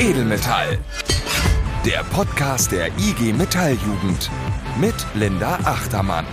Edelmetall. Der Podcast der IG Metalljugend mit Linda Achtermann.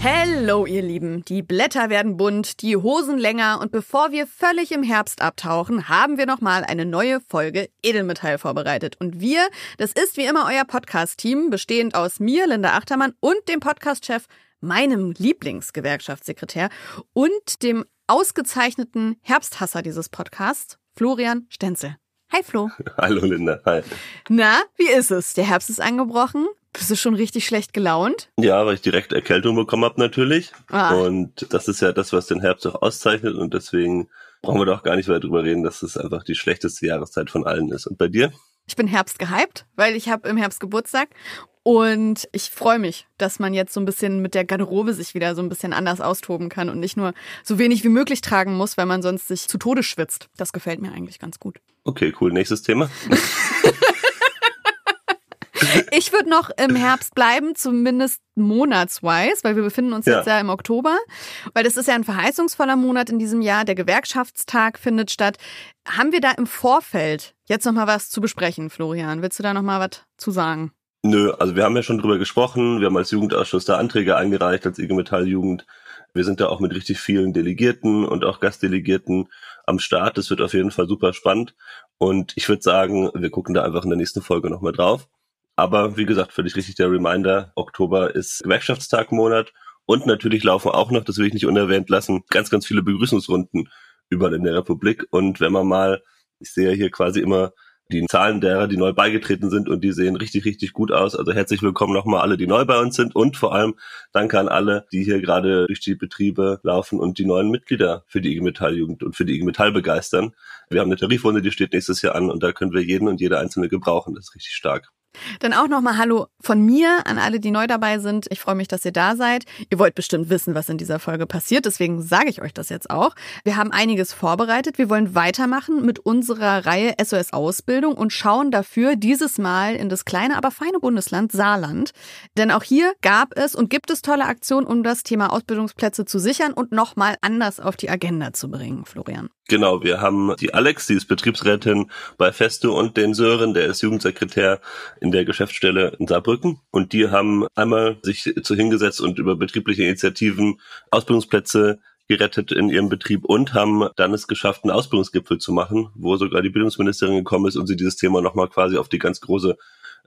Hello, ihr Lieben. Die Blätter werden bunt, die Hosen länger und bevor wir völlig im Herbst abtauchen, haben wir nochmal eine neue Folge Edelmetall vorbereitet. Und wir, das ist wie immer euer Podcast-Team, bestehend aus mir, Linda Achtermann und dem Podcast-Chef, meinem Lieblingsgewerkschaftssekretär und dem ausgezeichneten Herbsthasser dieses Podcasts, Florian Stenzel. Hi Flo. Hallo Linda, hi. Na, wie ist es? Der Herbst ist angebrochen. Bist du schon richtig schlecht gelaunt? Ja, weil ich direkt Erkältung bekommen habe natürlich. Ah. Und das ist ja das, was den Herbst auch auszeichnet. Und deswegen brauchen wir doch gar nicht weiter drüber reden, dass es einfach die schlechteste Jahreszeit von allen ist. Und bei dir? Ich bin Herbst gehypt, weil ich habe im Herbst Geburtstag und ich freue mich, dass man jetzt so ein bisschen mit der Garderobe sich wieder so ein bisschen anders austoben kann und nicht nur so wenig wie möglich tragen muss, weil man sonst sich zu Tode schwitzt. Das gefällt mir eigentlich ganz gut. Okay, cool. Nächstes Thema. ich würde noch im Herbst bleiben, zumindest monatsweise, weil wir befinden uns ja. jetzt ja im Oktober, weil das ist ja ein verheißungsvoller Monat in diesem Jahr. Der Gewerkschaftstag findet statt. Haben wir da im Vorfeld jetzt noch mal was zu besprechen, Florian? Willst du da noch mal was zu sagen? Nö, also wir haben ja schon drüber gesprochen. Wir haben als Jugendausschuss da Anträge eingereicht als IG Metall Jugend. Wir sind da auch mit richtig vielen Delegierten und auch Gastdelegierten am Start. Das wird auf jeden Fall super spannend. Und ich würde sagen, wir gucken da einfach in der nächsten Folge nochmal drauf. Aber wie gesagt, völlig richtig der Reminder, Oktober ist Gewerkschaftstagmonat und natürlich laufen auch noch, das will ich nicht unerwähnt lassen, ganz, ganz viele Begrüßungsrunden überall in der Republik. Und wenn man mal, ich sehe hier quasi immer die Zahlen derer, die neu beigetreten sind und die sehen richtig, richtig gut aus. Also herzlich willkommen nochmal alle, die neu bei uns sind und vor allem danke an alle, die hier gerade durch die Betriebe laufen und die neuen Mitglieder für die IG Metall Jugend und für die IG Metall begeistern. Wir haben eine Tarifrunde, die steht nächstes Jahr an und da können wir jeden und jede einzelne gebrauchen. Das ist richtig stark. Dann auch nochmal Hallo von mir an alle, die neu dabei sind. Ich freue mich, dass ihr da seid. Ihr wollt bestimmt wissen, was in dieser Folge passiert, deswegen sage ich euch das jetzt auch. Wir haben einiges vorbereitet. Wir wollen weitermachen mit unserer Reihe SOS Ausbildung und schauen dafür dieses Mal in das kleine, aber feine Bundesland Saarland. Denn auch hier gab es und gibt es tolle Aktionen, um das Thema Ausbildungsplätze zu sichern und nochmal anders auf die Agenda zu bringen, Florian. Genau, wir haben die Alex, die ist Betriebsrätin bei Festo und den Sören, der ist Jugendsekretär in der Geschäftsstelle in Saarbrücken. Und die haben einmal sich zu hingesetzt und über betriebliche Initiativen Ausbildungsplätze gerettet in ihrem Betrieb und haben dann es geschafft, einen Ausbildungsgipfel zu machen, wo sogar die Bildungsministerin gekommen ist und sie dieses Thema nochmal quasi auf die ganz große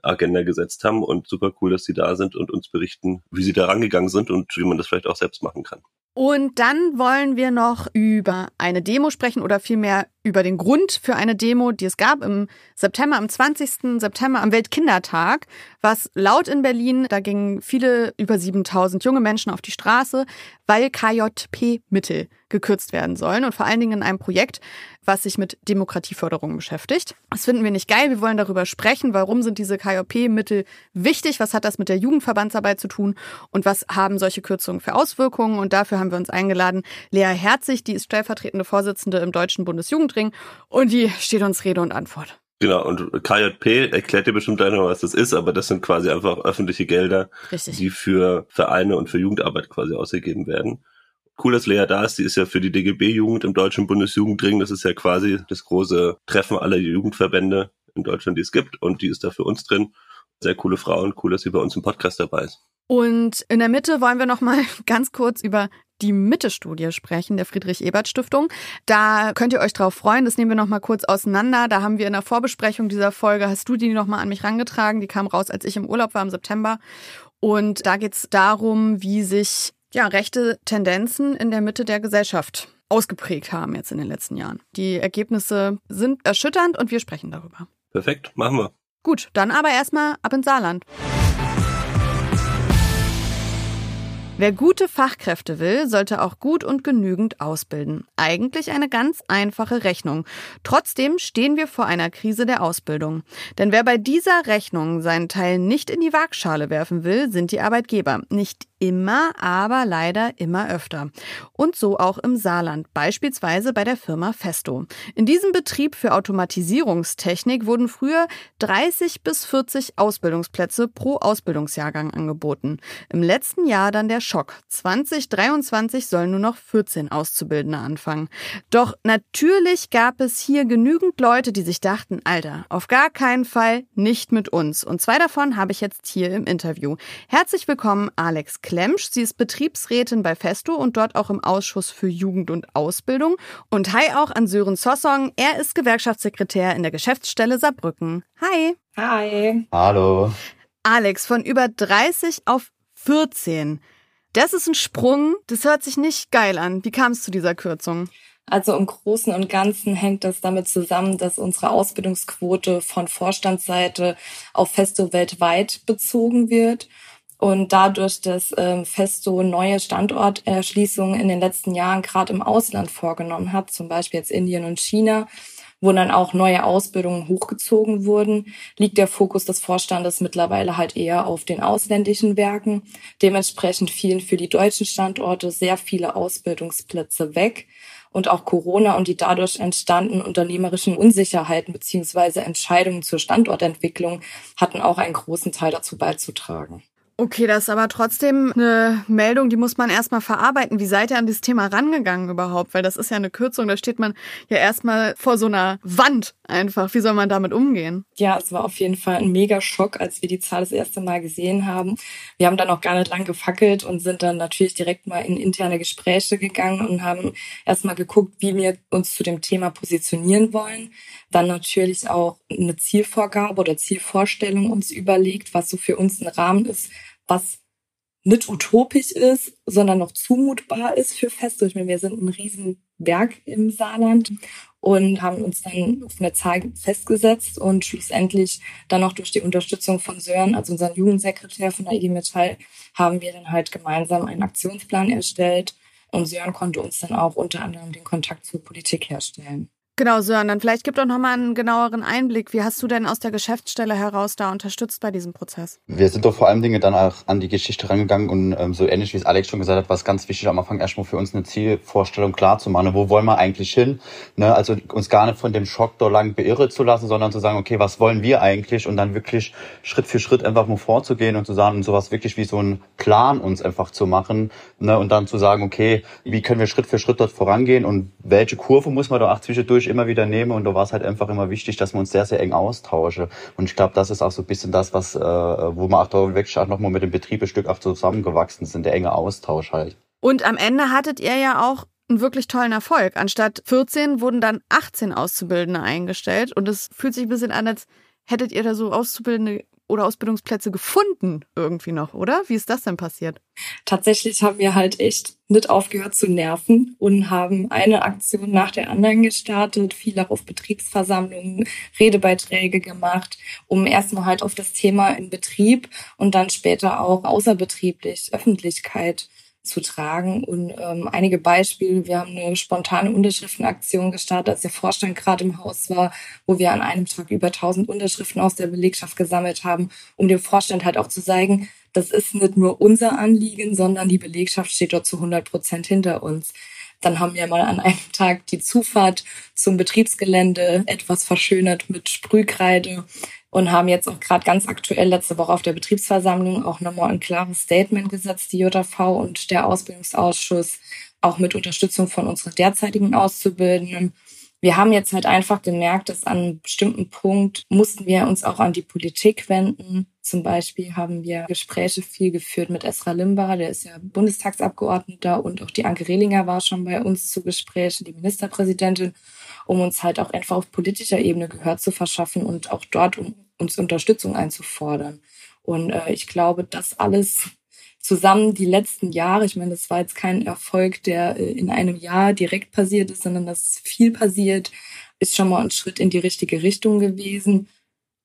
Agenda gesetzt haben. Und super cool, dass sie da sind und uns berichten, wie sie da rangegangen sind und wie man das vielleicht auch selbst machen kann. Und dann wollen wir noch über eine Demo sprechen oder vielmehr über den Grund für eine Demo, die es gab im September, am 20. September am Weltkindertag, was laut in Berlin, da gingen viele über 7000 junge Menschen auf die Straße, weil KJP-Mittel gekürzt werden sollen und vor allen Dingen in einem Projekt, was sich mit Demokratieförderung beschäftigt. Das finden wir nicht geil. Wir wollen darüber sprechen. Warum sind diese KJP-Mittel wichtig? Was hat das mit der Jugendverbandsarbeit zu tun? Und was haben solche Kürzungen für Auswirkungen? Und dafür haben wir uns eingeladen. Lea Herzig, die ist stellvertretende Vorsitzende im Deutschen Bundesjugend Jugendring und die steht uns Rede und Antwort. Genau, und KJP erklärt dir bestimmt gleich noch, was das ist, aber das sind quasi einfach öffentliche Gelder, Richtig. die für Vereine und für Jugendarbeit quasi ausgegeben werden. Cool, dass Lea da ist. Die ist ja für die DGB-Jugend im Deutschen Bundesjugendring. Das ist ja quasi das große Treffen aller Jugendverbände in Deutschland, die es gibt. Und die ist da für uns drin. Sehr coole Frau und cool, dass sie bei uns im Podcast dabei ist. Und in der Mitte wollen wir noch mal ganz kurz über die Mitte-Studie sprechen, der Friedrich-Ebert-Stiftung. Da könnt ihr euch drauf freuen. Das nehmen wir nochmal kurz auseinander. Da haben wir in der Vorbesprechung dieser Folge, hast du die nochmal an mich rangetragen. Die kam raus, als ich im Urlaub war im September. Und da geht es darum, wie sich ja, rechte Tendenzen in der Mitte der Gesellschaft ausgeprägt haben jetzt in den letzten Jahren. Die Ergebnisse sind erschütternd und wir sprechen darüber. Perfekt, machen wir. Gut, dann aber erstmal ab ins Saarland. Wer gute Fachkräfte will, sollte auch gut und genügend ausbilden. Eigentlich eine ganz einfache Rechnung. Trotzdem stehen wir vor einer Krise der Ausbildung. Denn wer bei dieser Rechnung seinen Teil nicht in die Waagschale werfen will, sind die Arbeitgeber. Nicht immer, aber leider immer öfter. Und so auch im Saarland, beispielsweise bei der Firma Festo. In diesem Betrieb für Automatisierungstechnik wurden früher 30 bis 40 Ausbildungsplätze pro Ausbildungsjahrgang angeboten. Im letzten Jahr dann der Schock. 2023 sollen nur noch 14 Auszubildende anfangen. Doch natürlich gab es hier genügend Leute, die sich dachten, Alter, auf gar keinen Fall nicht mit uns. Und zwei davon habe ich jetzt hier im Interview. Herzlich willkommen, Alex Klemsch. Sie ist Betriebsrätin bei Festo und dort auch im Ausschuss für Jugend und Ausbildung. Und hi auch an Sören Sossong. Er ist Gewerkschaftssekretär in der Geschäftsstelle Saarbrücken. Hi. Hi. Hallo. Alex, von über 30 auf 14. Das ist ein Sprung. Das hört sich nicht geil an. Wie kam es zu dieser Kürzung? Also im Großen und Ganzen hängt das damit zusammen, dass unsere Ausbildungsquote von Vorstandsseite auf Festo weltweit bezogen wird. Und dadurch, dass ähm, Festo neue Standorterschließungen in den letzten Jahren gerade im Ausland vorgenommen hat, zum Beispiel jetzt Indien und China, wo dann auch neue Ausbildungen hochgezogen wurden, liegt der Fokus des Vorstandes mittlerweile halt eher auf den ausländischen Werken. Dementsprechend fielen für die deutschen Standorte sehr viele Ausbildungsplätze weg. Und auch Corona und die dadurch entstandenen unternehmerischen Unsicherheiten beziehungsweise Entscheidungen zur Standortentwicklung hatten auch einen großen Teil dazu beizutragen. Okay, das ist aber trotzdem eine Meldung, die muss man erstmal verarbeiten. Wie seid ihr an dieses Thema rangegangen überhaupt? Weil das ist ja eine Kürzung, da steht man ja erstmal vor so einer Wand einfach. Wie soll man damit umgehen? Ja, es war auf jeden Fall ein mega Schock, als wir die Zahl das erste Mal gesehen haben. Wir haben dann auch gar nicht lang gefackelt und sind dann natürlich direkt mal in interne Gespräche gegangen und haben erstmal geguckt, wie wir uns zu dem Thema positionieren wollen. Dann natürlich auch eine Zielvorgabe oder Zielvorstellung uns überlegt, was so für uns ein Rahmen ist, was nicht utopisch ist, sondern noch zumutbar ist für Festo. Ich meine, wir sind ein Riesenwerk im Saarland und haben uns dann auf eine Zahl festgesetzt und schlussendlich dann auch durch die Unterstützung von Sören, also unseren Jugendsekretär von der IG Metall, haben wir dann halt gemeinsam einen Aktionsplan erstellt und Sören konnte uns dann auch unter anderem den Kontakt zur Politik herstellen. Genau, Sören, dann vielleicht gib doch nochmal einen genaueren Einblick. Wie hast du denn aus der Geschäftsstelle heraus da unterstützt bei diesem Prozess? Wir sind doch vor allem Dinge dann auch an die Geschichte rangegangen und ähm, so ähnlich wie es Alex schon gesagt hat, war es ganz wichtig am Anfang erstmal für uns eine Zielvorstellung klar zu machen. Wo wollen wir eigentlich hin? Ne? Also uns gar nicht von dem Schock da lang beirren zu lassen, sondern zu sagen, okay, was wollen wir eigentlich? Und dann wirklich Schritt für Schritt einfach mal vorzugehen und zu sagen, sowas wirklich wie so ein Plan uns einfach zu machen. Ne? Und dann zu sagen, okay, wie können wir Schritt für Schritt dort vorangehen und welche Kurve muss man da auch zwischendurch zwischendurch immer wieder nehme und da war es halt einfach immer wichtig, dass wir uns sehr, sehr eng austauschen. Und ich glaube, das ist auch so ein bisschen das, was, äh, wo wir auch da wirklich auch nochmal mit dem Betrieb ein Stück auch zusammengewachsen sind, der enge Austausch halt. Und am Ende hattet ihr ja auch einen wirklich tollen Erfolg. Anstatt 14 wurden dann 18 Auszubildende eingestellt und es fühlt sich ein bisschen an, als hättet ihr da so Auszubildende oder Ausbildungsplätze gefunden irgendwie noch, oder? Wie ist das denn passiert? Tatsächlich haben wir halt echt nicht aufgehört zu nerven und haben eine Aktion nach der anderen gestartet, viel auch auf Betriebsversammlungen, Redebeiträge gemacht, um erstmal halt auf das Thema in Betrieb und dann später auch außerbetrieblich Öffentlichkeit zu tragen. Und ähm, einige Beispiele, wir haben eine spontane Unterschriftenaktion gestartet, als der Vorstand gerade im Haus war, wo wir an einem Tag über 1000 Unterschriften aus der Belegschaft gesammelt haben, um dem Vorstand halt auch zu zeigen, das ist nicht nur unser Anliegen, sondern die Belegschaft steht dort zu 100 Prozent hinter uns. Dann haben wir mal an einem Tag die Zufahrt zum Betriebsgelände etwas verschönert mit Sprühkreide und haben jetzt auch gerade ganz aktuell letzte Woche auf der Betriebsversammlung auch nochmal ein klares Statement gesetzt, die JV und der Ausbildungsausschuss, auch mit Unterstützung von unseren derzeitigen Auszubildenden. Wir haben jetzt halt einfach gemerkt, dass an einem bestimmten Punkt mussten wir uns auch an die Politik wenden. Zum Beispiel haben wir Gespräche viel geführt mit Esra Limba, der ist ja Bundestagsabgeordneter und auch die Anke Rehlinger war schon bei uns zu Gesprächen, die Ministerpräsidentin um uns halt auch einfach auf politischer Ebene Gehör zu verschaffen und auch dort um uns Unterstützung einzufordern. Und äh, ich glaube, das alles zusammen die letzten Jahre, ich meine, das war jetzt kein Erfolg, der äh, in einem Jahr direkt passiert ist, sondern dass viel passiert, ist schon mal ein Schritt in die richtige Richtung gewesen.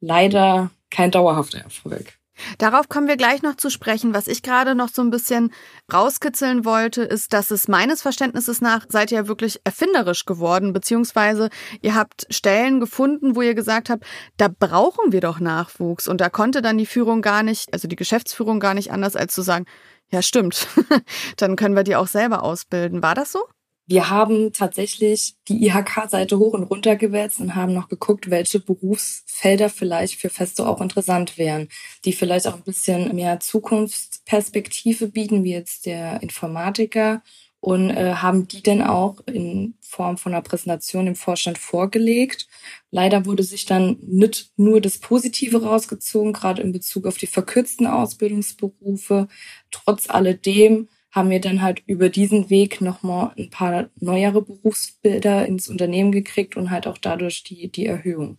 Leider kein dauerhafter Erfolg. Darauf kommen wir gleich noch zu sprechen. Was ich gerade noch so ein bisschen rauskitzeln wollte, ist, dass es meines Verständnisses nach seid ihr wirklich erfinderisch geworden, beziehungsweise ihr habt Stellen gefunden, wo ihr gesagt habt, da brauchen wir doch Nachwuchs. Und da konnte dann die Führung gar nicht, also die Geschäftsführung gar nicht anders, als zu sagen, Ja, stimmt. Dann können wir die auch selber ausbilden. War das so? Wir haben tatsächlich die IHK-Seite hoch und runter gewälzt und haben noch geguckt, welche Berufsfelder vielleicht für Festo auch interessant wären, die vielleicht auch ein bisschen mehr Zukunftsperspektive bieten, wie jetzt der Informatiker und äh, haben die dann auch in Form von einer Präsentation im Vorstand vorgelegt. Leider wurde sich dann nicht nur das Positive rausgezogen, gerade in Bezug auf die verkürzten Ausbildungsberufe. Trotz alledem haben wir dann halt über diesen Weg nochmal ein paar neuere Berufsbilder ins Unternehmen gekriegt und halt auch dadurch die, die Erhöhung.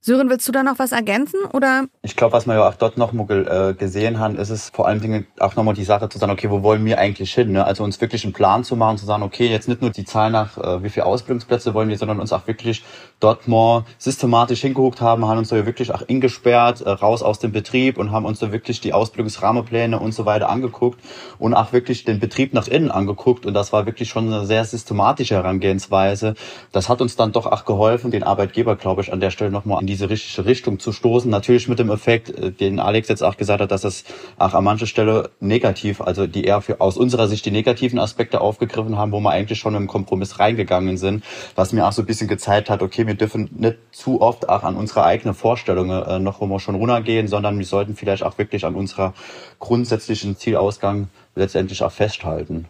Sören, willst du da noch was ergänzen oder? Ich glaube, was wir ja auch dort noch mal äh, gesehen haben, ist es vor allen Dingen auch nochmal die Sache zu sagen, okay, wo wollen wir eigentlich hin? Ne? Also uns wirklich einen Plan zu machen, zu sagen, okay, jetzt nicht nur die Zahl nach, äh, wie viele Ausbildungsplätze wollen wir, sondern uns auch wirklich dort mal systematisch hingeguckt haben, haben uns da wirklich auch ingesperrt, äh, raus aus dem Betrieb und haben uns da wirklich die Ausbildungsrahmenpläne und so weiter angeguckt und auch wirklich den Betrieb nach innen angeguckt und das war wirklich schon eine sehr systematische Herangehensweise. Das hat uns dann doch auch geholfen, den Arbeitgeber, glaube ich, an der Stelle nochmal diese richtige Richtung zu stoßen. Natürlich mit dem Effekt, äh, den Alex jetzt auch gesagt hat, dass es auch an mancher Stelle negativ, also die eher für, aus unserer Sicht die negativen Aspekte aufgegriffen haben, wo wir eigentlich schon im Kompromiss reingegangen sind, was mir auch so ein bisschen gezeigt hat, okay, wir dürfen nicht zu oft auch an unsere eigenen Vorstellungen äh, noch immer schon runtergehen, sondern wir sollten vielleicht auch wirklich an unserer grundsätzlichen Zielausgang letztendlich auch festhalten.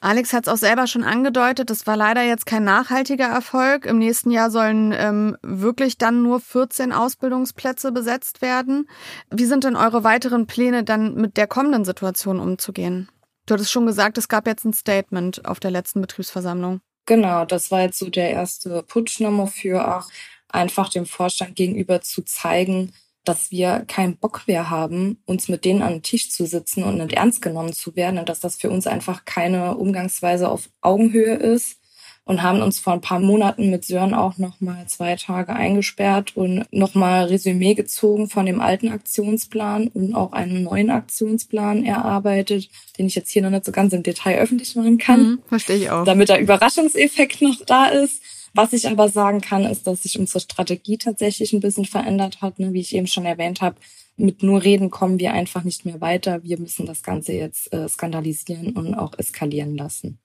Alex hat es auch selber schon angedeutet, das war leider jetzt kein nachhaltiger Erfolg. Im nächsten Jahr sollen ähm, wirklich dann nur 14 Ausbildungsplätze besetzt werden. Wie sind denn eure weiteren Pläne dann mit der kommenden Situation umzugehen? Du hattest schon gesagt, es gab jetzt ein Statement auf der letzten Betriebsversammlung. Genau, das war jetzt so der erste Putsch nochmal für auch einfach dem Vorstand gegenüber zu zeigen, dass wir keinen Bock mehr haben, uns mit denen an den Tisch zu sitzen und nicht ernst genommen zu werden und dass das für uns einfach keine Umgangsweise auf Augenhöhe ist und haben uns vor ein paar Monaten mit Sören auch noch mal zwei Tage eingesperrt und noch mal Resümee gezogen von dem alten Aktionsplan und auch einen neuen Aktionsplan erarbeitet, den ich jetzt hier noch nicht so ganz im Detail öffentlich machen kann. Mhm, verstehe ich auch. Damit der Überraschungseffekt noch da ist. Was ich aber sagen kann, ist, dass sich unsere Strategie tatsächlich ein bisschen verändert hat. Ne? Wie ich eben schon erwähnt habe, mit nur Reden kommen wir einfach nicht mehr weiter. Wir müssen das Ganze jetzt äh, skandalisieren und auch eskalieren lassen.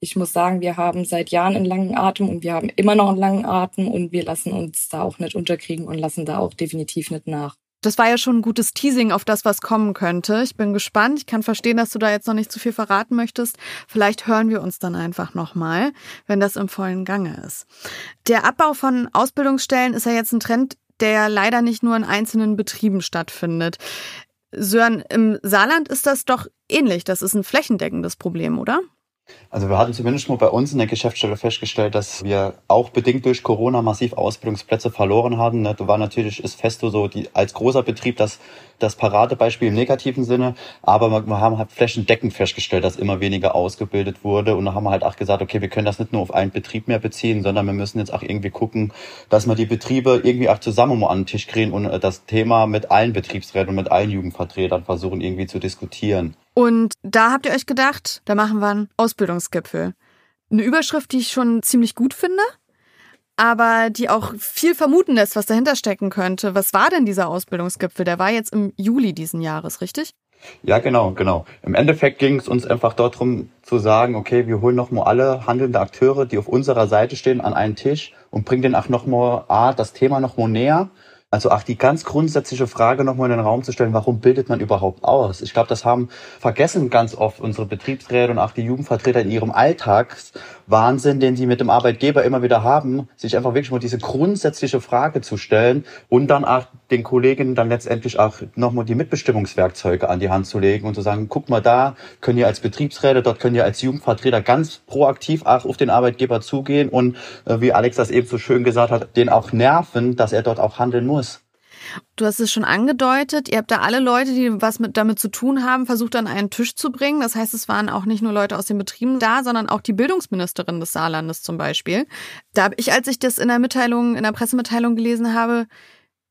Ich muss sagen, wir haben seit Jahren einen langen Atem und wir haben immer noch einen langen Atem und wir lassen uns da auch nicht unterkriegen und lassen da auch definitiv nicht nach. Das war ja schon ein gutes Teasing auf das, was kommen könnte. Ich bin gespannt. Ich kann verstehen, dass du da jetzt noch nicht zu viel verraten möchtest. Vielleicht hören wir uns dann einfach nochmal, wenn das im vollen Gange ist. Der Abbau von Ausbildungsstellen ist ja jetzt ein Trend, der leider nicht nur in einzelnen Betrieben stattfindet. Sören, im Saarland ist das doch ähnlich. Das ist ein flächendeckendes Problem, oder? Also wir hatten zumindest mal bei uns in der Geschäftsstelle festgestellt, dass wir auch bedingt durch Corona massiv Ausbildungsplätze verloren haben. Da war natürlich, ist Festo so die, als großer Betrieb das, das Paradebeispiel im negativen Sinne. Aber wir haben halt flächendeckend festgestellt, dass immer weniger ausgebildet wurde. Und da haben wir halt auch gesagt, okay, wir können das nicht nur auf einen Betrieb mehr beziehen, sondern wir müssen jetzt auch irgendwie gucken, dass wir die Betriebe irgendwie auch zusammen mal an den Tisch kriegen und das Thema mit allen Betriebsräten und mit allen Jugendvertretern versuchen irgendwie zu diskutieren. Und da habt ihr euch gedacht, da machen wir einen Ausbildungsgipfel. Eine Überschrift, die ich schon ziemlich gut finde, aber die auch viel vermuten lässt, was dahinter stecken könnte. Was war denn dieser Ausbildungsgipfel? Der war jetzt im Juli diesen Jahres, richtig? Ja, genau, genau. Im Endeffekt ging es uns einfach darum zu sagen, okay, wir holen nochmal alle handelnde Akteure, die auf unserer Seite stehen, an einen Tisch und bringen denen auch nochmal A, das Thema nochmal näher also auch die ganz grundsätzliche Frage nochmal in den Raum zu stellen, warum bildet man überhaupt aus? Ich glaube, das haben vergessen ganz oft unsere Betriebsräte und auch die Jugendvertreter in ihrem Alltagswahnsinn, den sie mit dem Arbeitgeber immer wieder haben, sich einfach wirklich mal diese grundsätzliche Frage zu stellen und dann auch den Kolleginnen dann letztendlich auch nochmal die Mitbestimmungswerkzeuge an die Hand zu legen und zu sagen, guck mal da, können ihr als Betriebsräte, dort können ihr als Jugendvertreter ganz proaktiv auch auf den Arbeitgeber zugehen und äh, wie Alex das eben so schön gesagt hat, den auch nerven, dass er dort auch handeln muss. Du hast es schon angedeutet, ihr habt da alle Leute, die was mit, damit zu tun haben, versucht an einen Tisch zu bringen. Das heißt, es waren auch nicht nur Leute aus den Betrieben da, sondern auch die Bildungsministerin des Saarlandes zum Beispiel. Da habe ich, als ich das in der Mitteilung, in der Pressemitteilung gelesen habe,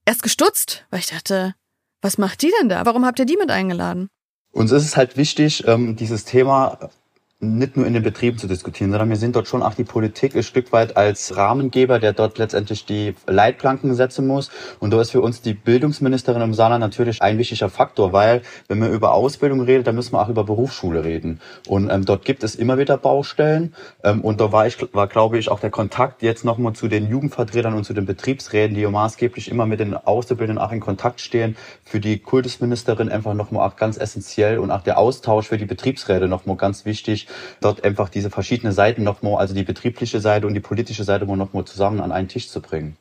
erst gestutzt, weil ich dachte, was macht die denn da? Warum habt ihr die mit eingeladen? Uns ist es halt wichtig, ähm, dieses Thema nicht nur in den Betrieben zu diskutieren, sondern wir sind dort schon auch die Politik ein Stück weit als Rahmengeber, der dort letztendlich die Leitplanken setzen muss. Und da ist für uns die Bildungsministerin im Saarland natürlich ein wichtiger Faktor, weil wenn man über Ausbildung redet, dann müssen wir auch über Berufsschule reden. Und ähm, dort gibt es immer wieder Baustellen. Ähm, und da war ich, war glaube ich auch der Kontakt jetzt nochmal zu den Jugendvertretern und zu den Betriebsräten, die ja maßgeblich immer mit den Auszubildenden auch in Kontakt stehen, für die Kultusministerin einfach nochmal auch ganz essentiell und auch der Austausch für die Betriebsräte nochmal ganz wichtig dort einfach diese verschiedenen Seiten nochmal, also die betriebliche Seite und die politische Seite nochmal zusammen an einen Tisch zu bringen.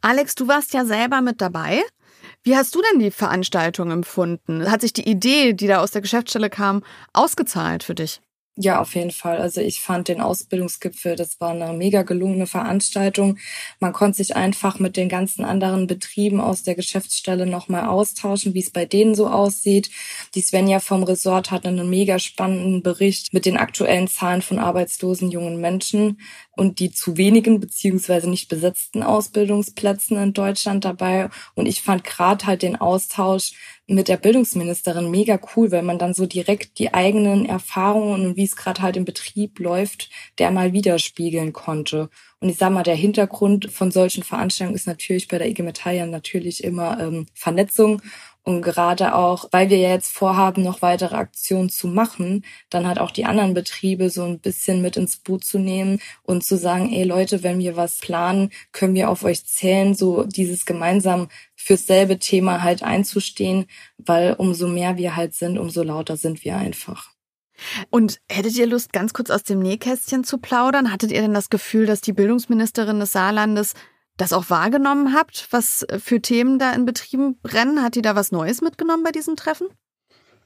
Alex, du warst ja selber mit dabei. Wie hast du denn die Veranstaltung empfunden? Hat sich die Idee, die da aus der Geschäftsstelle kam, ausgezahlt für dich? Ja, auf jeden Fall. Also ich fand den Ausbildungsgipfel, das war eine mega gelungene Veranstaltung. Man konnte sich einfach mit den ganzen anderen Betrieben aus der Geschäftsstelle nochmal austauschen, wie es bei denen so aussieht. Die Svenja vom Resort hatte einen mega spannenden Bericht mit den aktuellen Zahlen von arbeitslosen jungen Menschen und die zu wenigen beziehungsweise nicht besetzten Ausbildungsplätzen in Deutschland dabei. Und ich fand gerade halt den Austausch mit der Bildungsministerin mega cool, weil man dann so direkt die eigenen Erfahrungen und wie es gerade halt im Betrieb läuft, der mal widerspiegeln konnte. Und ich sag mal, der Hintergrund von solchen Veranstaltungen ist natürlich bei der IG Metall ja natürlich immer ähm, Vernetzung und gerade auch, weil wir ja jetzt vorhaben, noch weitere Aktionen zu machen, dann halt auch die anderen Betriebe so ein bisschen mit ins Boot zu nehmen und zu sagen, ey Leute, wenn wir was planen, können wir auf euch zählen, so dieses gemeinsam fürs selbe Thema halt einzustehen, weil umso mehr wir halt sind, umso lauter sind wir einfach. Und hättet ihr Lust, ganz kurz aus dem Nähkästchen zu plaudern? Hattet ihr denn das Gefühl, dass die Bildungsministerin des Saarlandes das auch wahrgenommen habt, was für Themen da in Betrieben brennen? Hat die da was Neues mitgenommen bei diesem Treffen?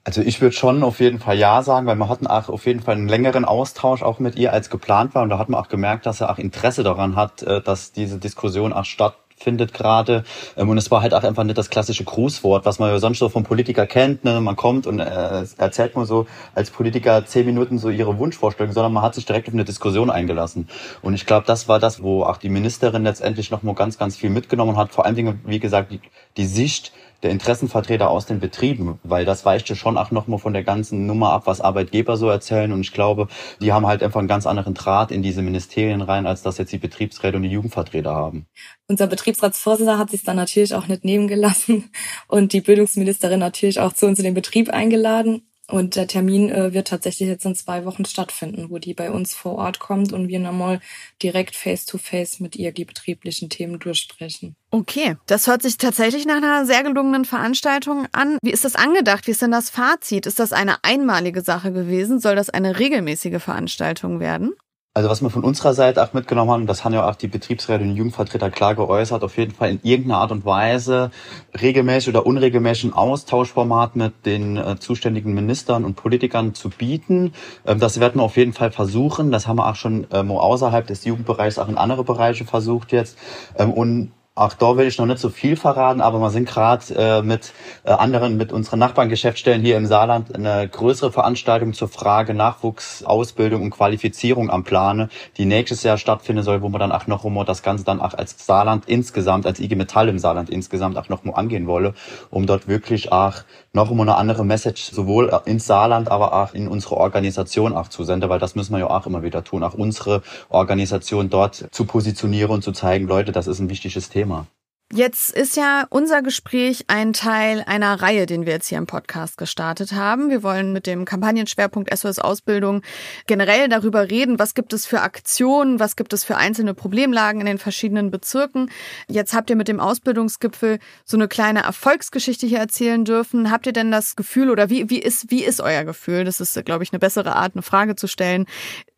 Also ich würde schon auf jeden Fall ja sagen, weil wir hatten auch auf jeden Fall einen längeren Austausch auch mit ihr als geplant war und da hat man auch gemerkt, dass er auch Interesse daran hat, äh, dass diese Diskussion auch statt findet gerade. Ähm, und es war halt auch einfach nicht das klassische Grußwort, was man ja sonst so vom Politiker kennt. Ne? Man kommt und äh, erzählt mal so als Politiker zehn Minuten so ihre Wunschvorstellung, sondern man hat sich direkt auf eine Diskussion eingelassen. Und ich glaube, das war das, wo auch die Ministerin letztendlich noch mal ganz, ganz viel mitgenommen hat. Vor allen Dingen, wie gesagt, die, die Sicht der Interessenvertreter aus den Betrieben, weil das weicht ja schon auch nochmal von der ganzen Nummer ab, was Arbeitgeber so erzählen. Und ich glaube, die haben halt einfach einen ganz anderen Draht in diese Ministerien rein, als das jetzt die Betriebsräte und die Jugendvertreter haben. Unser Betriebsratsvorsitzender hat sich dann natürlich auch nicht nehmen gelassen und die Bildungsministerin natürlich auch zu uns in den Betrieb eingeladen. Und der Termin äh, wird tatsächlich jetzt in zwei Wochen stattfinden, wo die bei uns vor Ort kommt und wir nochmal direkt face-to-face -face mit ihr die betrieblichen Themen durchsprechen. Okay, das hört sich tatsächlich nach einer sehr gelungenen Veranstaltung an. Wie ist das angedacht? Wie ist denn das Fazit? Ist das eine einmalige Sache gewesen? Soll das eine regelmäßige Veranstaltung werden? Also was wir von unserer Seite auch mitgenommen haben, das haben ja auch die Betriebsräte und Jugendvertreter klar geäußert, auf jeden Fall in irgendeiner Art und Weise regelmäßig oder unregelmäßig ein Austauschformat mit den äh, zuständigen Ministern und Politikern zu bieten. Ähm, das werden wir auf jeden Fall versuchen. Das haben wir auch schon ähm, außerhalb des Jugendbereichs auch in andere Bereiche versucht jetzt. Ähm, und auch da will ich noch nicht so viel verraten, aber wir sind gerade äh, mit äh, anderen, mit unseren Nachbarn-Geschäftsstellen hier im Saarland eine größere Veranstaltung zur Frage Nachwuchs, Ausbildung und Qualifizierung am Plane, die nächstes Jahr stattfinden soll, wo man dann auch noch mal das Ganze dann auch als Saarland insgesamt, als IG Metall im Saarland insgesamt auch noch mal angehen wolle, um dort wirklich auch noch mal eine andere Message sowohl ins Saarland, aber auch in unsere Organisation auch zu senden, weil das müssen wir ja auch immer wieder tun, auch unsere Organisation dort zu positionieren und zu zeigen, Leute, das ist ein wichtiges Thema. Thema. Jetzt ist ja unser Gespräch ein Teil einer Reihe, den wir jetzt hier im Podcast gestartet haben. Wir wollen mit dem Kampagnenschwerpunkt SOS Ausbildung generell darüber reden, was gibt es für Aktionen, was gibt es für einzelne Problemlagen in den verschiedenen Bezirken. Jetzt habt ihr mit dem Ausbildungsgipfel so eine kleine Erfolgsgeschichte hier erzählen dürfen. Habt ihr denn das Gefühl oder wie, wie ist, wie ist euer Gefühl? Das ist, glaube ich, eine bessere Art, eine Frage zu stellen.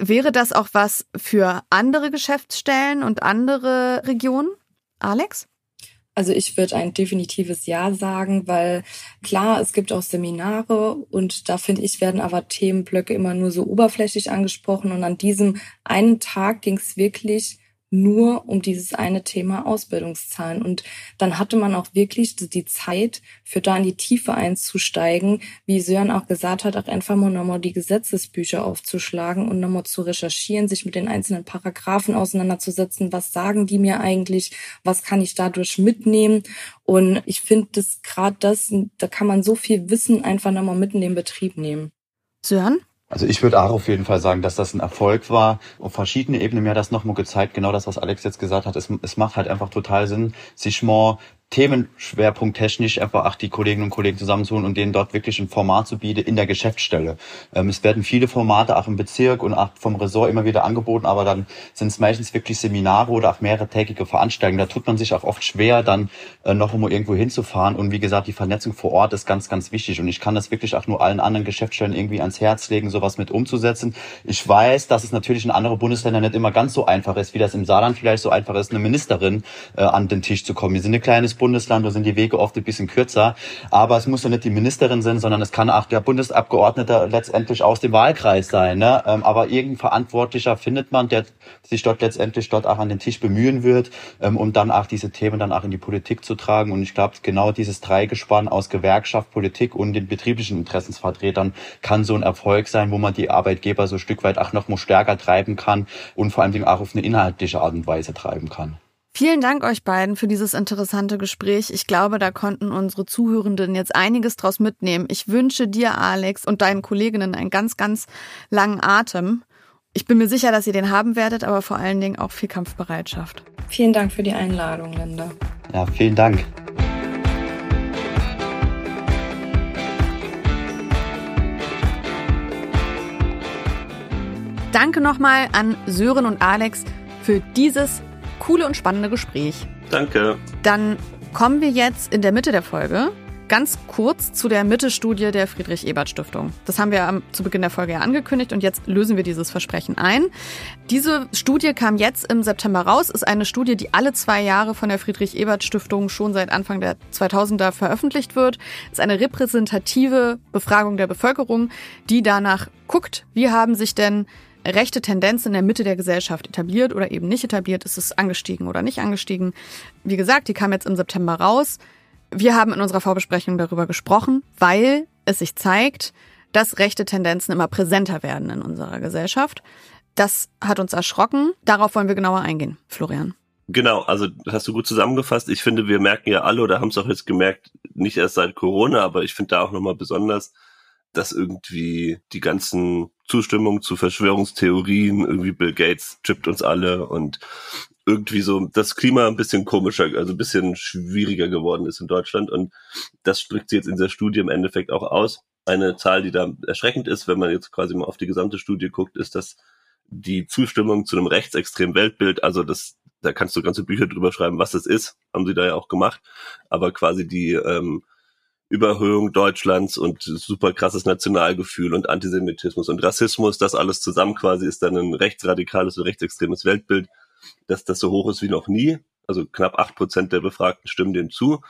Wäre das auch was für andere Geschäftsstellen und andere Regionen? Alex? Also ich würde ein definitives Ja sagen, weil klar, es gibt auch Seminare und da finde ich, werden aber Themenblöcke immer nur so oberflächlich angesprochen und an diesem einen Tag ging es wirklich nur um dieses eine Thema Ausbildungszahlen. Und dann hatte man auch wirklich die Zeit, für da in die Tiefe einzusteigen, wie Sören auch gesagt hat, auch einfach mal nochmal die Gesetzesbücher aufzuschlagen und nochmal zu recherchieren, sich mit den einzelnen Paragraphen auseinanderzusetzen. Was sagen die mir eigentlich? Was kann ich dadurch mitnehmen? Und ich finde das gerade das, da kann man so viel Wissen einfach nochmal mit in den Betrieb nehmen. Sören? Also ich würde auch auf jeden Fall sagen, dass das ein Erfolg war. Auf verschiedene Ebenen mir hat das nochmal gezeigt, genau das, was Alex jetzt gesagt hat. Es, es macht halt einfach total Sinn, sich mal Themenschwerpunkt technisch einfach auch die Kolleginnen und Kollegen zusammenzuholen und denen dort wirklich ein Format zu bieten in der Geschäftsstelle. Ähm, es werden viele Formate auch im Bezirk und auch vom Ressort immer wieder angeboten, aber dann sind es meistens wirklich Seminare oder auch mehrtägige Veranstaltungen. Da tut man sich auch oft schwer, dann äh, noch einmal irgendwo hinzufahren. Und wie gesagt, die Vernetzung vor Ort ist ganz, ganz wichtig. Und ich kann das wirklich auch nur allen anderen Geschäftsstellen irgendwie ans Herz legen, sowas mit umzusetzen. Ich weiß, dass es natürlich in anderen Bundesländern nicht immer ganz so einfach ist, wie das im Saarland vielleicht so einfach ist, eine Ministerin äh, an den Tisch zu kommen. Wir sind ein kleines Bundesland, da sind die Wege oft ein bisschen kürzer. Aber es muss ja nicht die Ministerin sein, sondern es kann auch der Bundesabgeordnete letztendlich aus dem Wahlkreis sein. Ne? Ähm, aber irgendein Verantwortlicher findet man, der sich dort letztendlich dort auch an den Tisch bemühen wird, ähm, um dann auch diese Themen dann auch in die Politik zu tragen. Und ich glaube, genau dieses Dreigespann aus Gewerkschaft, Politik und den betrieblichen Interessensvertretern kann so ein Erfolg sein, wo man die Arbeitgeber so ein Stück weit auch noch mal stärker treiben kann und vor allem auch auf eine inhaltliche Art und Weise treiben kann. Vielen Dank euch beiden für dieses interessante Gespräch. Ich glaube, da konnten unsere Zuhörenden jetzt einiges draus mitnehmen. Ich wünsche dir, Alex, und deinen Kolleginnen einen ganz, ganz langen Atem. Ich bin mir sicher, dass ihr den haben werdet, aber vor allen Dingen auch viel Kampfbereitschaft. Vielen Dank für die Einladung, Linda. Ja, vielen Dank. Danke nochmal an Sören und Alex für dieses coole und spannende Gespräch. Danke. Dann kommen wir jetzt in der Mitte der Folge ganz kurz zu der Mitte-Studie der Friedrich-Ebert-Stiftung. Das haben wir zu Beginn der Folge ja angekündigt und jetzt lösen wir dieses Versprechen ein. Diese Studie kam jetzt im September raus, ist eine Studie, die alle zwei Jahre von der Friedrich-Ebert-Stiftung schon seit Anfang der 2000er veröffentlicht wird. Ist eine repräsentative Befragung der Bevölkerung, die danach guckt, wie haben sich denn rechte Tendenz in der Mitte der Gesellschaft etabliert oder eben nicht etabliert? Ist es angestiegen oder nicht angestiegen? Wie gesagt, die kam jetzt im September raus. Wir haben in unserer Vorbesprechung darüber gesprochen, weil es sich zeigt, dass rechte Tendenzen immer präsenter werden in unserer Gesellschaft. Das hat uns erschrocken. Darauf wollen wir genauer eingehen, Florian. Genau, also hast du gut zusammengefasst. Ich finde, wir merken ja alle oder haben es auch jetzt gemerkt, nicht erst seit Corona, aber ich finde da auch nochmal besonders, dass irgendwie die ganzen Zustimmung zu Verschwörungstheorien, irgendwie Bill Gates chippt uns alle und irgendwie so das Klima ein bisschen komischer, also ein bisschen schwieriger geworden ist in Deutschland. Und das drückt sie jetzt in der Studie im Endeffekt auch aus. Eine Zahl, die da erschreckend ist, wenn man jetzt quasi mal auf die gesamte Studie guckt, ist, dass die Zustimmung zu einem rechtsextremen Weltbild, also das, da kannst du ganze Bücher drüber schreiben, was das ist, haben sie da ja auch gemacht, aber quasi die ähm, Überhöhung Deutschlands und super krasses Nationalgefühl und Antisemitismus und Rassismus, das alles zusammen quasi ist dann ein rechtsradikales und rechtsextremes Weltbild, dass das so hoch ist wie noch nie. Also knapp acht Prozent der Befragten stimmen dem zu.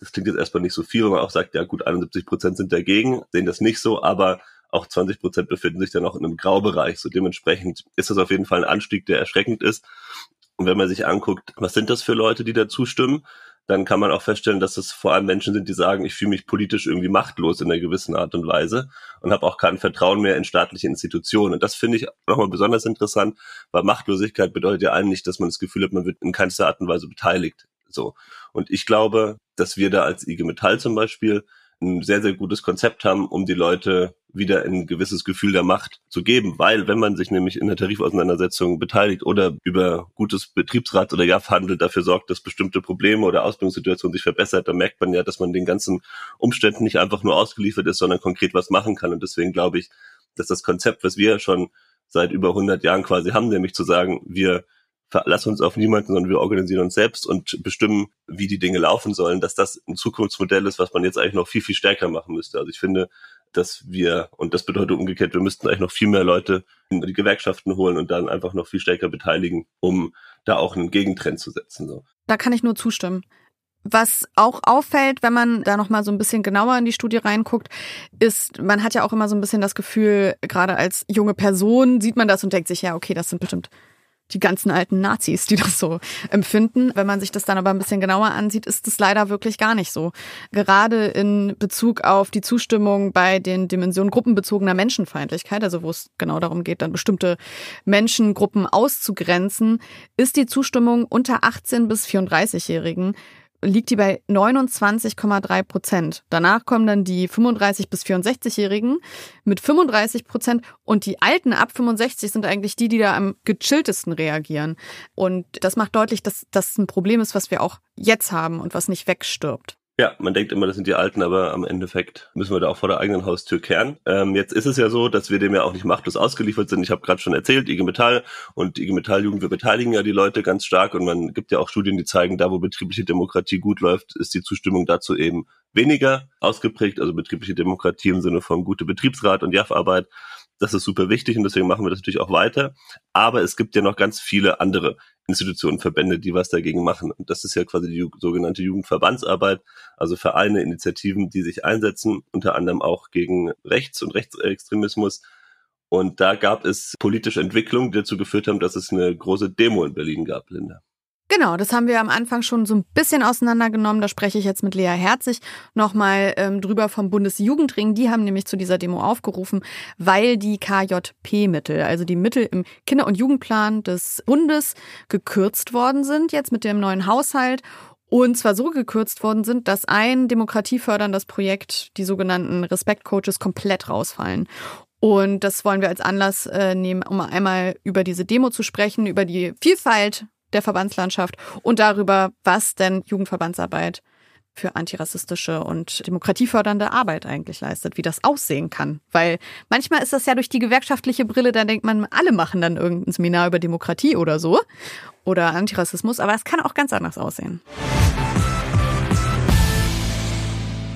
Das klingt jetzt erstmal nicht so viel, wenn man auch sagt, ja gut, 71 Prozent sind dagegen, sehen das nicht so, aber auch 20 Prozent befinden sich dann auch in einem Graubereich. So dementsprechend ist das auf jeden Fall ein Anstieg, der erschreckend ist. Und wenn man sich anguckt, was sind das für Leute, die da zustimmen, dann kann man auch feststellen, dass es vor allem Menschen sind, die sagen, ich fühle mich politisch irgendwie machtlos in einer gewissen Art und Weise und habe auch kein Vertrauen mehr in staatliche Institutionen. Und das finde ich nochmal besonders interessant, weil Machtlosigkeit bedeutet ja eigentlich, dass man das Gefühl hat, man wird in keinster Art und Weise beteiligt. So. Und ich glaube, dass wir da als IG Metall zum Beispiel ein sehr, sehr gutes Konzept haben, um die Leute wieder ein gewisses Gefühl der Macht zu geben. Weil wenn man sich nämlich in der Tarifauseinandersetzung beteiligt oder über gutes Betriebsrat oder JAF-Handel dafür sorgt, dass bestimmte Probleme oder Ausbildungssituationen sich verbessert, dann merkt man ja, dass man den ganzen Umständen nicht einfach nur ausgeliefert ist, sondern konkret was machen kann. Und deswegen glaube ich, dass das Konzept, was wir schon seit über 100 Jahren quasi haben, nämlich zu sagen, wir verlassen uns auf niemanden, sondern wir organisieren uns selbst und bestimmen, wie die Dinge laufen sollen, dass das ein Zukunftsmodell ist, was man jetzt eigentlich noch viel, viel stärker machen müsste. Also ich finde, dass wir, und das bedeutet umgekehrt, wir müssten eigentlich noch viel mehr Leute in die Gewerkschaften holen und dann einfach noch viel stärker beteiligen, um da auch einen Gegentrend zu setzen. So. Da kann ich nur zustimmen. Was auch auffällt, wenn man da noch mal so ein bisschen genauer in die Studie reinguckt, ist, man hat ja auch immer so ein bisschen das Gefühl, gerade als junge Person sieht man das und denkt sich, ja, okay, das sind bestimmt die ganzen alten Nazis, die das so empfinden. Wenn man sich das dann aber ein bisschen genauer ansieht, ist es leider wirklich gar nicht so. Gerade in Bezug auf die Zustimmung bei den Dimensionen gruppenbezogener Menschenfeindlichkeit, also wo es genau darum geht, dann bestimmte Menschengruppen auszugrenzen, ist die Zustimmung unter 18 bis 34-Jährigen liegt die bei 29,3 Prozent. Danach kommen dann die 35 bis 64-Jährigen mit 35 Prozent und die Alten ab 65 sind eigentlich die, die da am gechilltesten reagieren. Und das macht deutlich, dass das ein Problem ist, was wir auch jetzt haben und was nicht wegstirbt. Ja, man denkt immer, das sind die Alten, aber am Endeffekt müssen wir da auch vor der eigenen Haustür kehren. Ähm, jetzt ist es ja so, dass wir dem ja auch nicht machtlos ausgeliefert sind. Ich habe gerade schon erzählt, IG Metall und IG Metall Jugend, wir beteiligen ja die Leute ganz stark und man gibt ja auch Studien, die zeigen, da wo betriebliche Demokratie gut läuft, ist die Zustimmung dazu eben weniger ausgeprägt, also betriebliche Demokratie im Sinne von gute Betriebsrat und JAF-Arbeit das ist super wichtig und deswegen machen wir das natürlich auch weiter. Aber es gibt ja noch ganz viele andere Institutionen, Verbände, die was dagegen machen. Und das ist ja quasi die sogenannte Jugendverbandsarbeit, also Vereine, Initiativen, die sich einsetzen, unter anderem auch gegen Rechts- und Rechtsextremismus. Und da gab es politische Entwicklungen, die dazu geführt haben, dass es eine große Demo in Berlin gab, Linda. Genau, das haben wir am Anfang schon so ein bisschen auseinandergenommen. Da spreche ich jetzt mit Lea Herzig nochmal ähm, drüber vom Bundesjugendring. Die haben nämlich zu dieser Demo aufgerufen, weil die KJP-Mittel, also die Mittel im Kinder- und Jugendplan des Bundes, gekürzt worden sind, jetzt mit dem neuen Haushalt. Und zwar so gekürzt worden sind, dass ein demokratieförderndes Projekt, die sogenannten Respektcoaches, komplett rausfallen. Und das wollen wir als Anlass äh, nehmen, um einmal über diese Demo zu sprechen, über die Vielfalt der Verbandslandschaft und darüber, was denn Jugendverbandsarbeit für antirassistische und demokratiefördernde Arbeit eigentlich leistet, wie das aussehen kann. Weil manchmal ist das ja durch die gewerkschaftliche Brille, da denkt man, alle machen dann irgendein Seminar über Demokratie oder so oder Antirassismus, aber es kann auch ganz anders aussehen.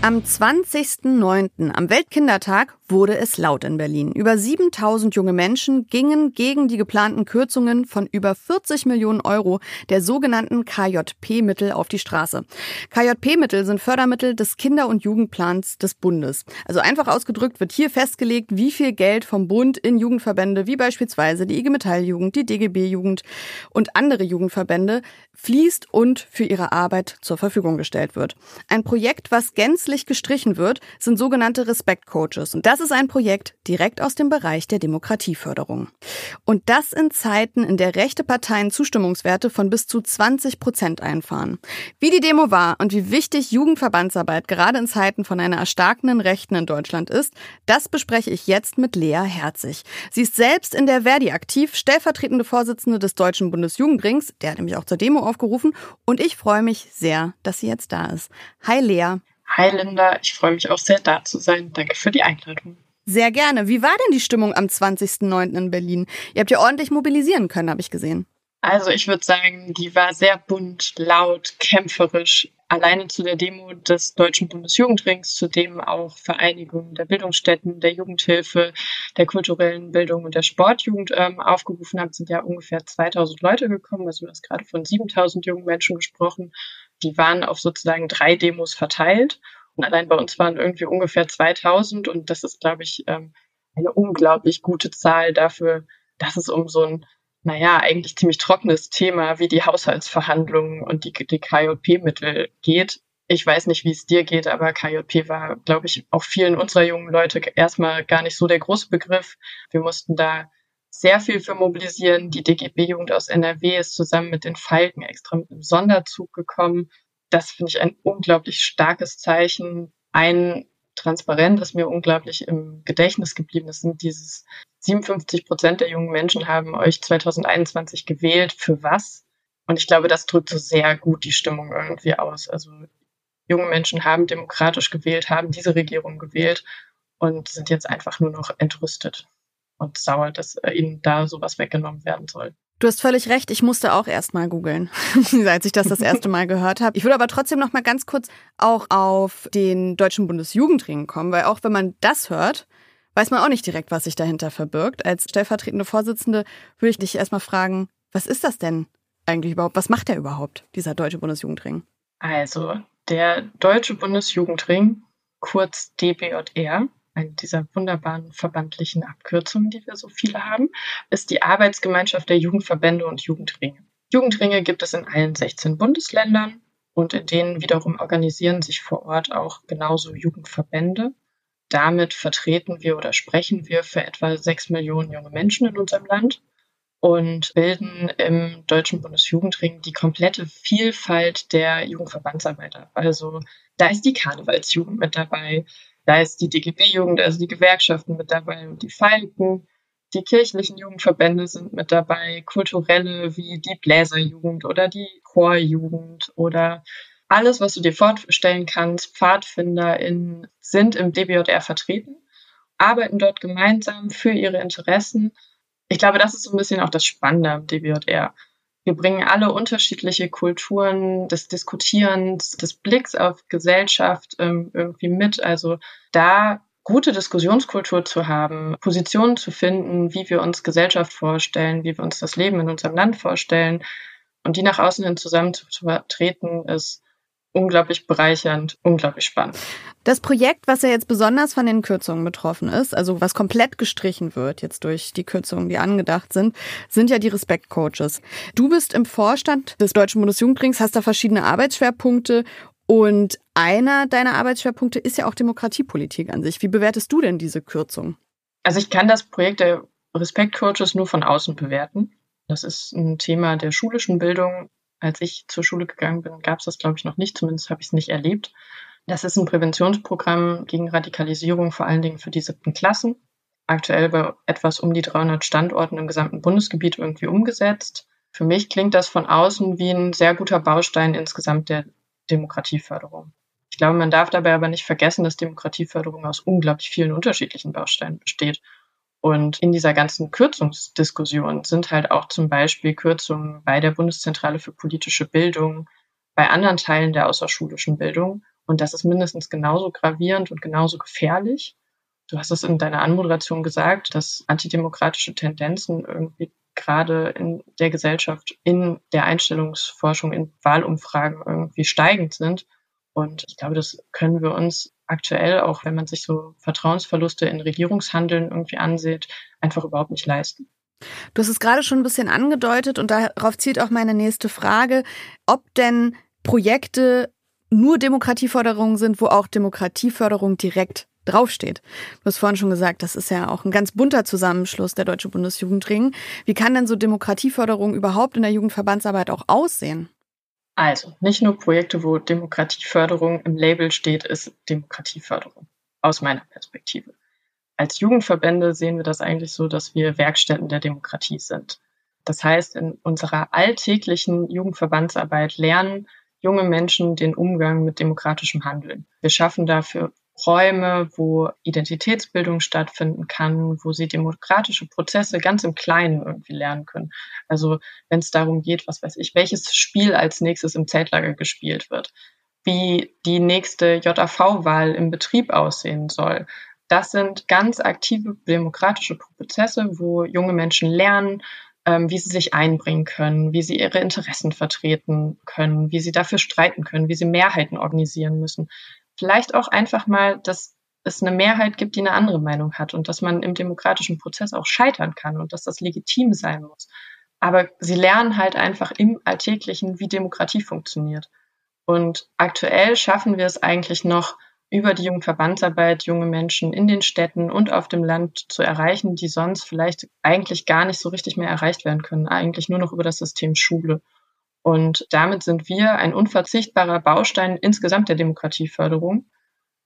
Am 20.09., am Weltkindertag, wurde es laut in Berlin. Über 7000 junge Menschen gingen gegen die geplanten Kürzungen von über 40 Millionen Euro der sogenannten KJP-Mittel auf die Straße. KJP-Mittel sind Fördermittel des Kinder- und Jugendplans des Bundes. Also einfach ausgedrückt wird hier festgelegt, wie viel Geld vom Bund in Jugendverbände wie beispielsweise die IG Metall-Jugend, die DGB-Jugend und andere Jugendverbände fließt und für ihre Arbeit zur Verfügung gestellt wird. Ein Projekt, was gänzlich grundsätzlich gestrichen wird, sind sogenannte Respect-Coaches. Und das ist ein Projekt direkt aus dem Bereich der Demokratieförderung. Und das in Zeiten, in der rechte Parteien Zustimmungswerte von bis zu 20 Prozent einfahren. Wie die Demo war und wie wichtig Jugendverbandsarbeit gerade in Zeiten von einer erstarkenden Rechten in Deutschland ist, das bespreche ich jetzt mit Lea Herzig. Sie ist selbst in der Verdi aktiv, stellvertretende Vorsitzende des Deutschen Bundesjugendrings, der hat nämlich auch zur Demo aufgerufen und ich freue mich sehr, dass sie jetzt da ist. Hi Lea. Hi Linda, ich freue mich auch sehr da zu sein. Danke für die Einladung. Sehr gerne. Wie war denn die Stimmung am 20.09. in Berlin? Ihr habt ja ordentlich mobilisieren können, habe ich gesehen. Also ich würde sagen, die war sehr bunt, laut, kämpferisch. Alleine zu der Demo des Deutschen Bundesjugendrings, zu dem auch Vereinigungen der Bildungsstätten, der Jugendhilfe, der kulturellen Bildung und der Sportjugend ähm, aufgerufen haben, sind ja ungefähr 2000 Leute gekommen. Also du hast gerade von 7000 jungen Menschen gesprochen die waren auf sozusagen drei Demos verteilt. Und allein bei uns waren irgendwie ungefähr 2000. Und das ist, glaube ich, ähm, eine unglaublich gute Zahl dafür, dass es um so ein, naja, eigentlich ziemlich trockenes Thema wie die Haushaltsverhandlungen und die, die KJP-Mittel geht. Ich weiß nicht, wie es dir geht, aber KJP war, glaube ich, auch vielen unserer jungen Leute erstmal gar nicht so der große Begriff. Wir mussten da sehr viel für mobilisieren. Die DGB-Jugend aus NRW ist zusammen mit den Falken extra mit einem Sonderzug gekommen. Das finde ich ein unglaublich starkes Zeichen. Ein Transparent, das mir unglaublich im Gedächtnis geblieben ist, sind dieses 57 Prozent der jungen Menschen haben euch 2021 gewählt. Für was? Und ich glaube, das drückt so sehr gut die Stimmung irgendwie aus. Also junge Menschen haben demokratisch gewählt, haben diese Regierung gewählt und sind jetzt einfach nur noch entrüstet und sauer, dass äh, ihnen da sowas weggenommen werden soll. Du hast völlig recht, ich musste auch erst mal googeln, als ich das das erste Mal gehört habe. Ich würde aber trotzdem noch mal ganz kurz auch auf den Deutschen Bundesjugendring kommen, weil auch wenn man das hört, weiß man auch nicht direkt, was sich dahinter verbirgt. Als stellvertretende Vorsitzende würde ich dich erstmal fragen, was ist das denn eigentlich überhaupt? Was macht der überhaupt, dieser Deutsche Bundesjugendring? Also, der Deutsche Bundesjugendring, kurz DBJR, eine dieser wunderbaren verbandlichen Abkürzungen, die wir so viele haben, ist die Arbeitsgemeinschaft der Jugendverbände und Jugendringe. Jugendringe gibt es in allen 16 Bundesländern und in denen wiederum organisieren sich vor Ort auch genauso Jugendverbände. Damit vertreten wir oder sprechen wir für etwa sechs Millionen junge Menschen in unserem Land. und bilden im Deutschen Bundesjugendring die komplette Vielfalt der Jugendverbandsarbeiter. Also da ist die Karnevalsjugend mit dabei, da ist die DGB-Jugend, also die Gewerkschaften mit dabei und die Falken. Die kirchlichen Jugendverbände sind mit dabei, kulturelle wie die Bläserjugend oder die Chorjugend oder alles, was du dir vorstellen kannst, PfadfinderInnen sind im DBJR vertreten, arbeiten dort gemeinsam für ihre Interessen. Ich glaube, das ist so ein bisschen auch das Spannende am DBJR. Wir bringen alle unterschiedliche Kulturen des Diskutierens, des Blicks auf Gesellschaft ähm, irgendwie mit. Also da gute Diskussionskultur zu haben, Positionen zu finden, wie wir uns Gesellschaft vorstellen, wie wir uns das Leben in unserem Land vorstellen und die nach außen hin zusammen zu vertreten, ist unglaublich bereichernd, unglaublich spannend. Das Projekt, was ja jetzt besonders von den Kürzungen betroffen ist, also was komplett gestrichen wird jetzt durch die Kürzungen, die angedacht sind, sind ja die Respektcoaches. Du bist im Vorstand des Deutschen Bundesjugendrings, hast da verschiedene Arbeitsschwerpunkte und einer deiner Arbeitsschwerpunkte ist ja auch Demokratiepolitik an sich. Wie bewertest du denn diese Kürzung? Also ich kann das Projekt der Respektcoaches nur von außen bewerten. Das ist ein Thema der schulischen Bildung als ich zur Schule gegangen bin, gab es das, glaube ich, noch nicht. Zumindest habe ich es nicht erlebt. Das ist ein Präventionsprogramm gegen Radikalisierung, vor allen Dingen für die siebten Klassen. Aktuell bei etwas um die 300 Standorten im gesamten Bundesgebiet irgendwie umgesetzt. Für mich klingt das von außen wie ein sehr guter Baustein insgesamt der Demokratieförderung. Ich glaube, man darf dabei aber nicht vergessen, dass Demokratieförderung aus unglaublich vielen unterschiedlichen Bausteinen besteht. Und in dieser ganzen Kürzungsdiskussion sind halt auch zum Beispiel Kürzungen bei der Bundeszentrale für politische Bildung, bei anderen Teilen der außerschulischen Bildung. Und das ist mindestens genauso gravierend und genauso gefährlich. Du hast es in deiner Anmoderation gesagt, dass antidemokratische Tendenzen irgendwie gerade in der Gesellschaft, in der Einstellungsforschung, in Wahlumfragen irgendwie steigend sind. Und ich glaube, das können wir uns aktuell, auch wenn man sich so Vertrauensverluste in Regierungshandeln irgendwie ansieht, einfach überhaupt nicht leisten. Du hast es gerade schon ein bisschen angedeutet und darauf zielt auch meine nächste Frage, ob denn Projekte nur Demokratieförderung sind, wo auch Demokratieförderung direkt draufsteht. Du hast vorhin schon gesagt, das ist ja auch ein ganz bunter Zusammenschluss der Deutsche Bundesjugendring. Wie kann denn so Demokratieförderung überhaupt in der Jugendverbandsarbeit auch aussehen? Also, nicht nur Projekte, wo Demokratieförderung im Label steht, ist Demokratieförderung. Aus meiner Perspektive. Als Jugendverbände sehen wir das eigentlich so, dass wir Werkstätten der Demokratie sind. Das heißt, in unserer alltäglichen Jugendverbandsarbeit lernen junge Menschen den Umgang mit demokratischem Handeln. Wir schaffen dafür Räume, wo Identitätsbildung stattfinden kann, wo sie demokratische Prozesse ganz im Kleinen irgendwie lernen können. Also wenn es darum geht, was weiß ich, welches Spiel als nächstes im Zeltlager gespielt wird, wie die nächste JAV-Wahl im Betrieb aussehen soll. Das sind ganz aktive demokratische Prozesse, wo junge Menschen lernen, ähm, wie sie sich einbringen können, wie sie ihre Interessen vertreten können, wie sie dafür streiten können, wie sie Mehrheiten organisieren müssen vielleicht auch einfach mal, dass es eine Mehrheit gibt, die eine andere Meinung hat und dass man im demokratischen Prozess auch scheitern kann und dass das legitim sein muss. Aber sie lernen halt einfach im Alltäglichen, wie Demokratie funktioniert. Und aktuell schaffen wir es eigentlich noch, über die Jugendverbandsarbeit junge Menschen in den Städten und auf dem Land zu erreichen, die sonst vielleicht eigentlich gar nicht so richtig mehr erreicht werden können, eigentlich nur noch über das System Schule. Und damit sind wir ein unverzichtbarer Baustein insgesamt der Demokratieförderung.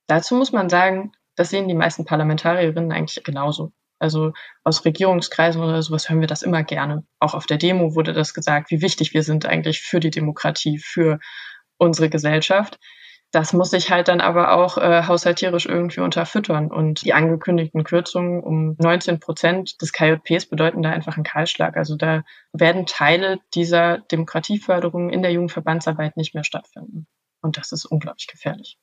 Dazu muss man sagen, das sehen die meisten Parlamentarierinnen eigentlich genauso. Also aus Regierungskreisen oder sowas hören wir das immer gerne. Auch auf der Demo wurde das gesagt, wie wichtig wir sind eigentlich für die Demokratie, für unsere Gesellschaft. Das muss sich halt dann aber auch äh, haushalterisch irgendwie unterfüttern. Und die angekündigten Kürzungen um 19 Prozent des KJPs bedeuten da einfach einen Kahlschlag. Also da werden Teile dieser Demokratieförderung in der Jugendverbandsarbeit nicht mehr stattfinden. Und das ist unglaublich gefährlich.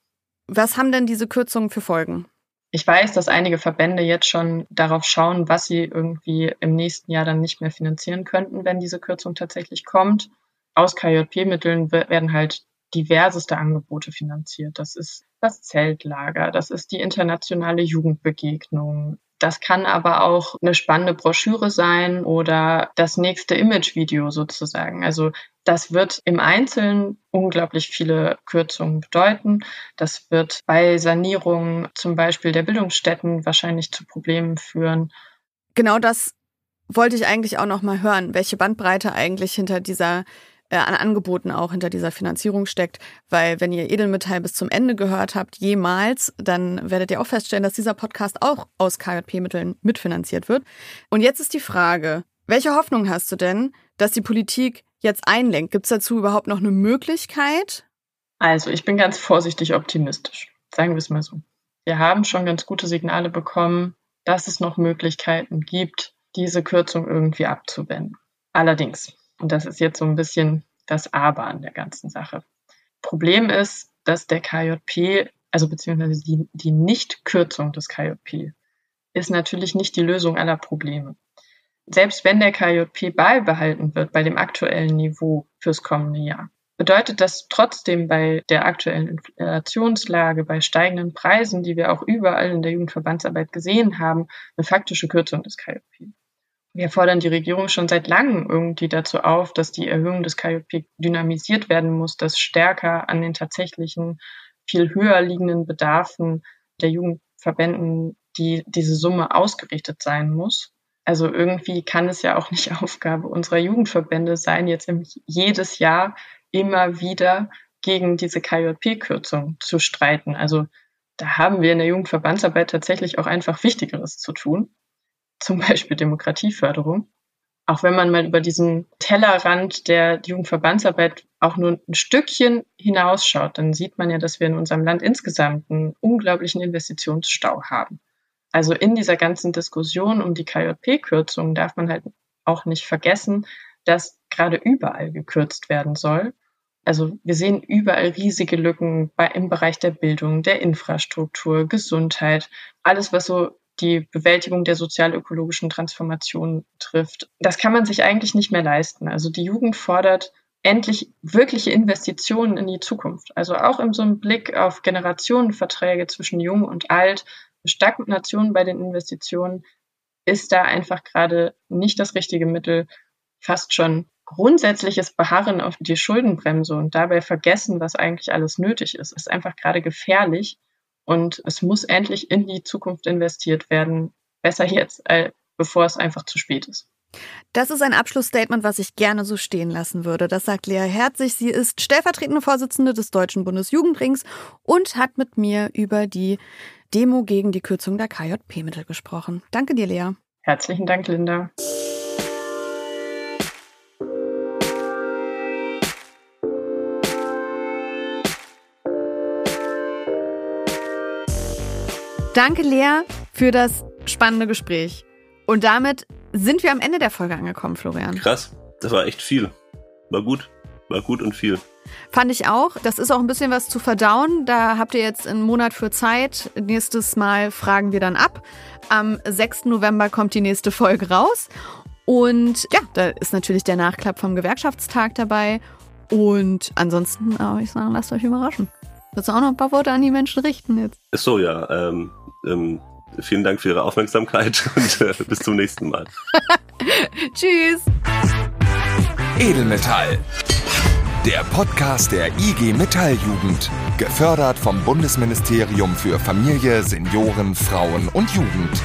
Was haben denn diese Kürzungen für Folgen? Ich weiß, dass einige Verbände jetzt schon darauf schauen, was sie irgendwie im nächsten Jahr dann nicht mehr finanzieren könnten, wenn diese Kürzung tatsächlich kommt. Aus KJP-Mitteln werden halt diverseste Angebote finanziert. Das ist das Zeltlager, das ist die internationale Jugendbegegnung. Das kann aber auch eine spannende Broschüre sein oder das nächste Imagevideo sozusagen. Also das wird im Einzelnen unglaublich viele Kürzungen bedeuten. Das wird bei Sanierung zum Beispiel der Bildungsstätten wahrscheinlich zu Problemen führen. Genau das wollte ich eigentlich auch noch mal hören, welche Bandbreite eigentlich hinter dieser äh, an Angeboten auch hinter dieser Finanzierung steckt, weil wenn ihr Edelmetall bis zum Ende gehört habt, jemals, dann werdet ihr auch feststellen, dass dieser Podcast auch aus KJP-Mitteln mitfinanziert wird. Und jetzt ist die Frage, welche Hoffnung hast du denn, dass die Politik jetzt einlenkt? Gibt es dazu überhaupt noch eine Möglichkeit? Also ich bin ganz vorsichtig optimistisch, sagen wir es mal so. Wir haben schon ganz gute Signale bekommen, dass es noch Möglichkeiten gibt, diese Kürzung irgendwie abzuwenden. Allerdings, und das ist jetzt so ein bisschen das Aber an der ganzen Sache. Problem ist, dass der KJP, also beziehungsweise die, die Nichtkürzung des KJP, ist natürlich nicht die Lösung aller Probleme. Selbst wenn der KJP beibehalten wird bei dem aktuellen Niveau fürs kommende Jahr, bedeutet das trotzdem bei der aktuellen Inflationslage, bei steigenden Preisen, die wir auch überall in der Jugendverbandsarbeit gesehen haben, eine faktische Kürzung des KJP. Wir fordern die Regierung schon seit langem irgendwie dazu auf, dass die Erhöhung des KJP dynamisiert werden muss, dass stärker an den tatsächlichen viel höher liegenden Bedarfen der Jugendverbänden die diese Summe ausgerichtet sein muss. Also irgendwie kann es ja auch nicht Aufgabe unserer Jugendverbände sein, jetzt jedes Jahr immer wieder gegen diese KJP-Kürzung zu streiten. Also da haben wir in der Jugendverbandsarbeit tatsächlich auch einfach Wichtigeres zu tun zum Beispiel Demokratieförderung. Auch wenn man mal über diesen Tellerrand der Jugendverbandsarbeit auch nur ein Stückchen hinausschaut, dann sieht man ja, dass wir in unserem Land insgesamt einen unglaublichen Investitionsstau haben. Also in dieser ganzen Diskussion um die KJP-Kürzung darf man halt auch nicht vergessen, dass gerade überall gekürzt werden soll. Also wir sehen überall riesige Lücken bei, im Bereich der Bildung, der Infrastruktur, Gesundheit, alles, was so die Bewältigung der sozial-ökologischen Transformation trifft. Das kann man sich eigentlich nicht mehr leisten. Also die Jugend fordert endlich wirkliche Investitionen in die Zukunft. Also auch in so einem Blick auf Generationenverträge zwischen Jung und Alt, Stagnation bei den Investitionen ist da einfach gerade nicht das richtige Mittel. Fast schon grundsätzliches Beharren auf die Schuldenbremse und dabei vergessen, was eigentlich alles nötig ist, ist einfach gerade gefährlich. Und es muss endlich in die Zukunft investiert werden. Besser jetzt, äh, bevor es einfach zu spät ist. Das ist ein Abschlussstatement, was ich gerne so stehen lassen würde. Das sagt Lea Herzig. Sie ist stellvertretende Vorsitzende des Deutschen Bundesjugendrings und hat mit mir über die Demo gegen die Kürzung der KJP-Mittel gesprochen. Danke dir, Lea. Herzlichen Dank, Linda. Danke, Lea, für das spannende Gespräch. Und damit sind wir am Ende der Folge angekommen, Florian. Krass, das war echt viel. War gut, war gut und viel. Fand ich auch. Das ist auch ein bisschen was zu verdauen. Da habt ihr jetzt einen Monat für Zeit. Nächstes Mal fragen wir dann ab. Am 6. November kommt die nächste Folge raus. Und ja, da ist natürlich der Nachklapp vom Gewerkschaftstag dabei. Und ansonsten würde ich sagen, lasst euch überraschen. Willst du auch noch ein paar Worte an die Menschen richten jetzt? Ist so, ja. Ähm, ähm, vielen Dank für Ihre Aufmerksamkeit und äh, bis zum nächsten Mal. Tschüss. Edelmetall. Der Podcast der IG Metalljugend. Gefördert vom Bundesministerium für Familie, Senioren, Frauen und Jugend.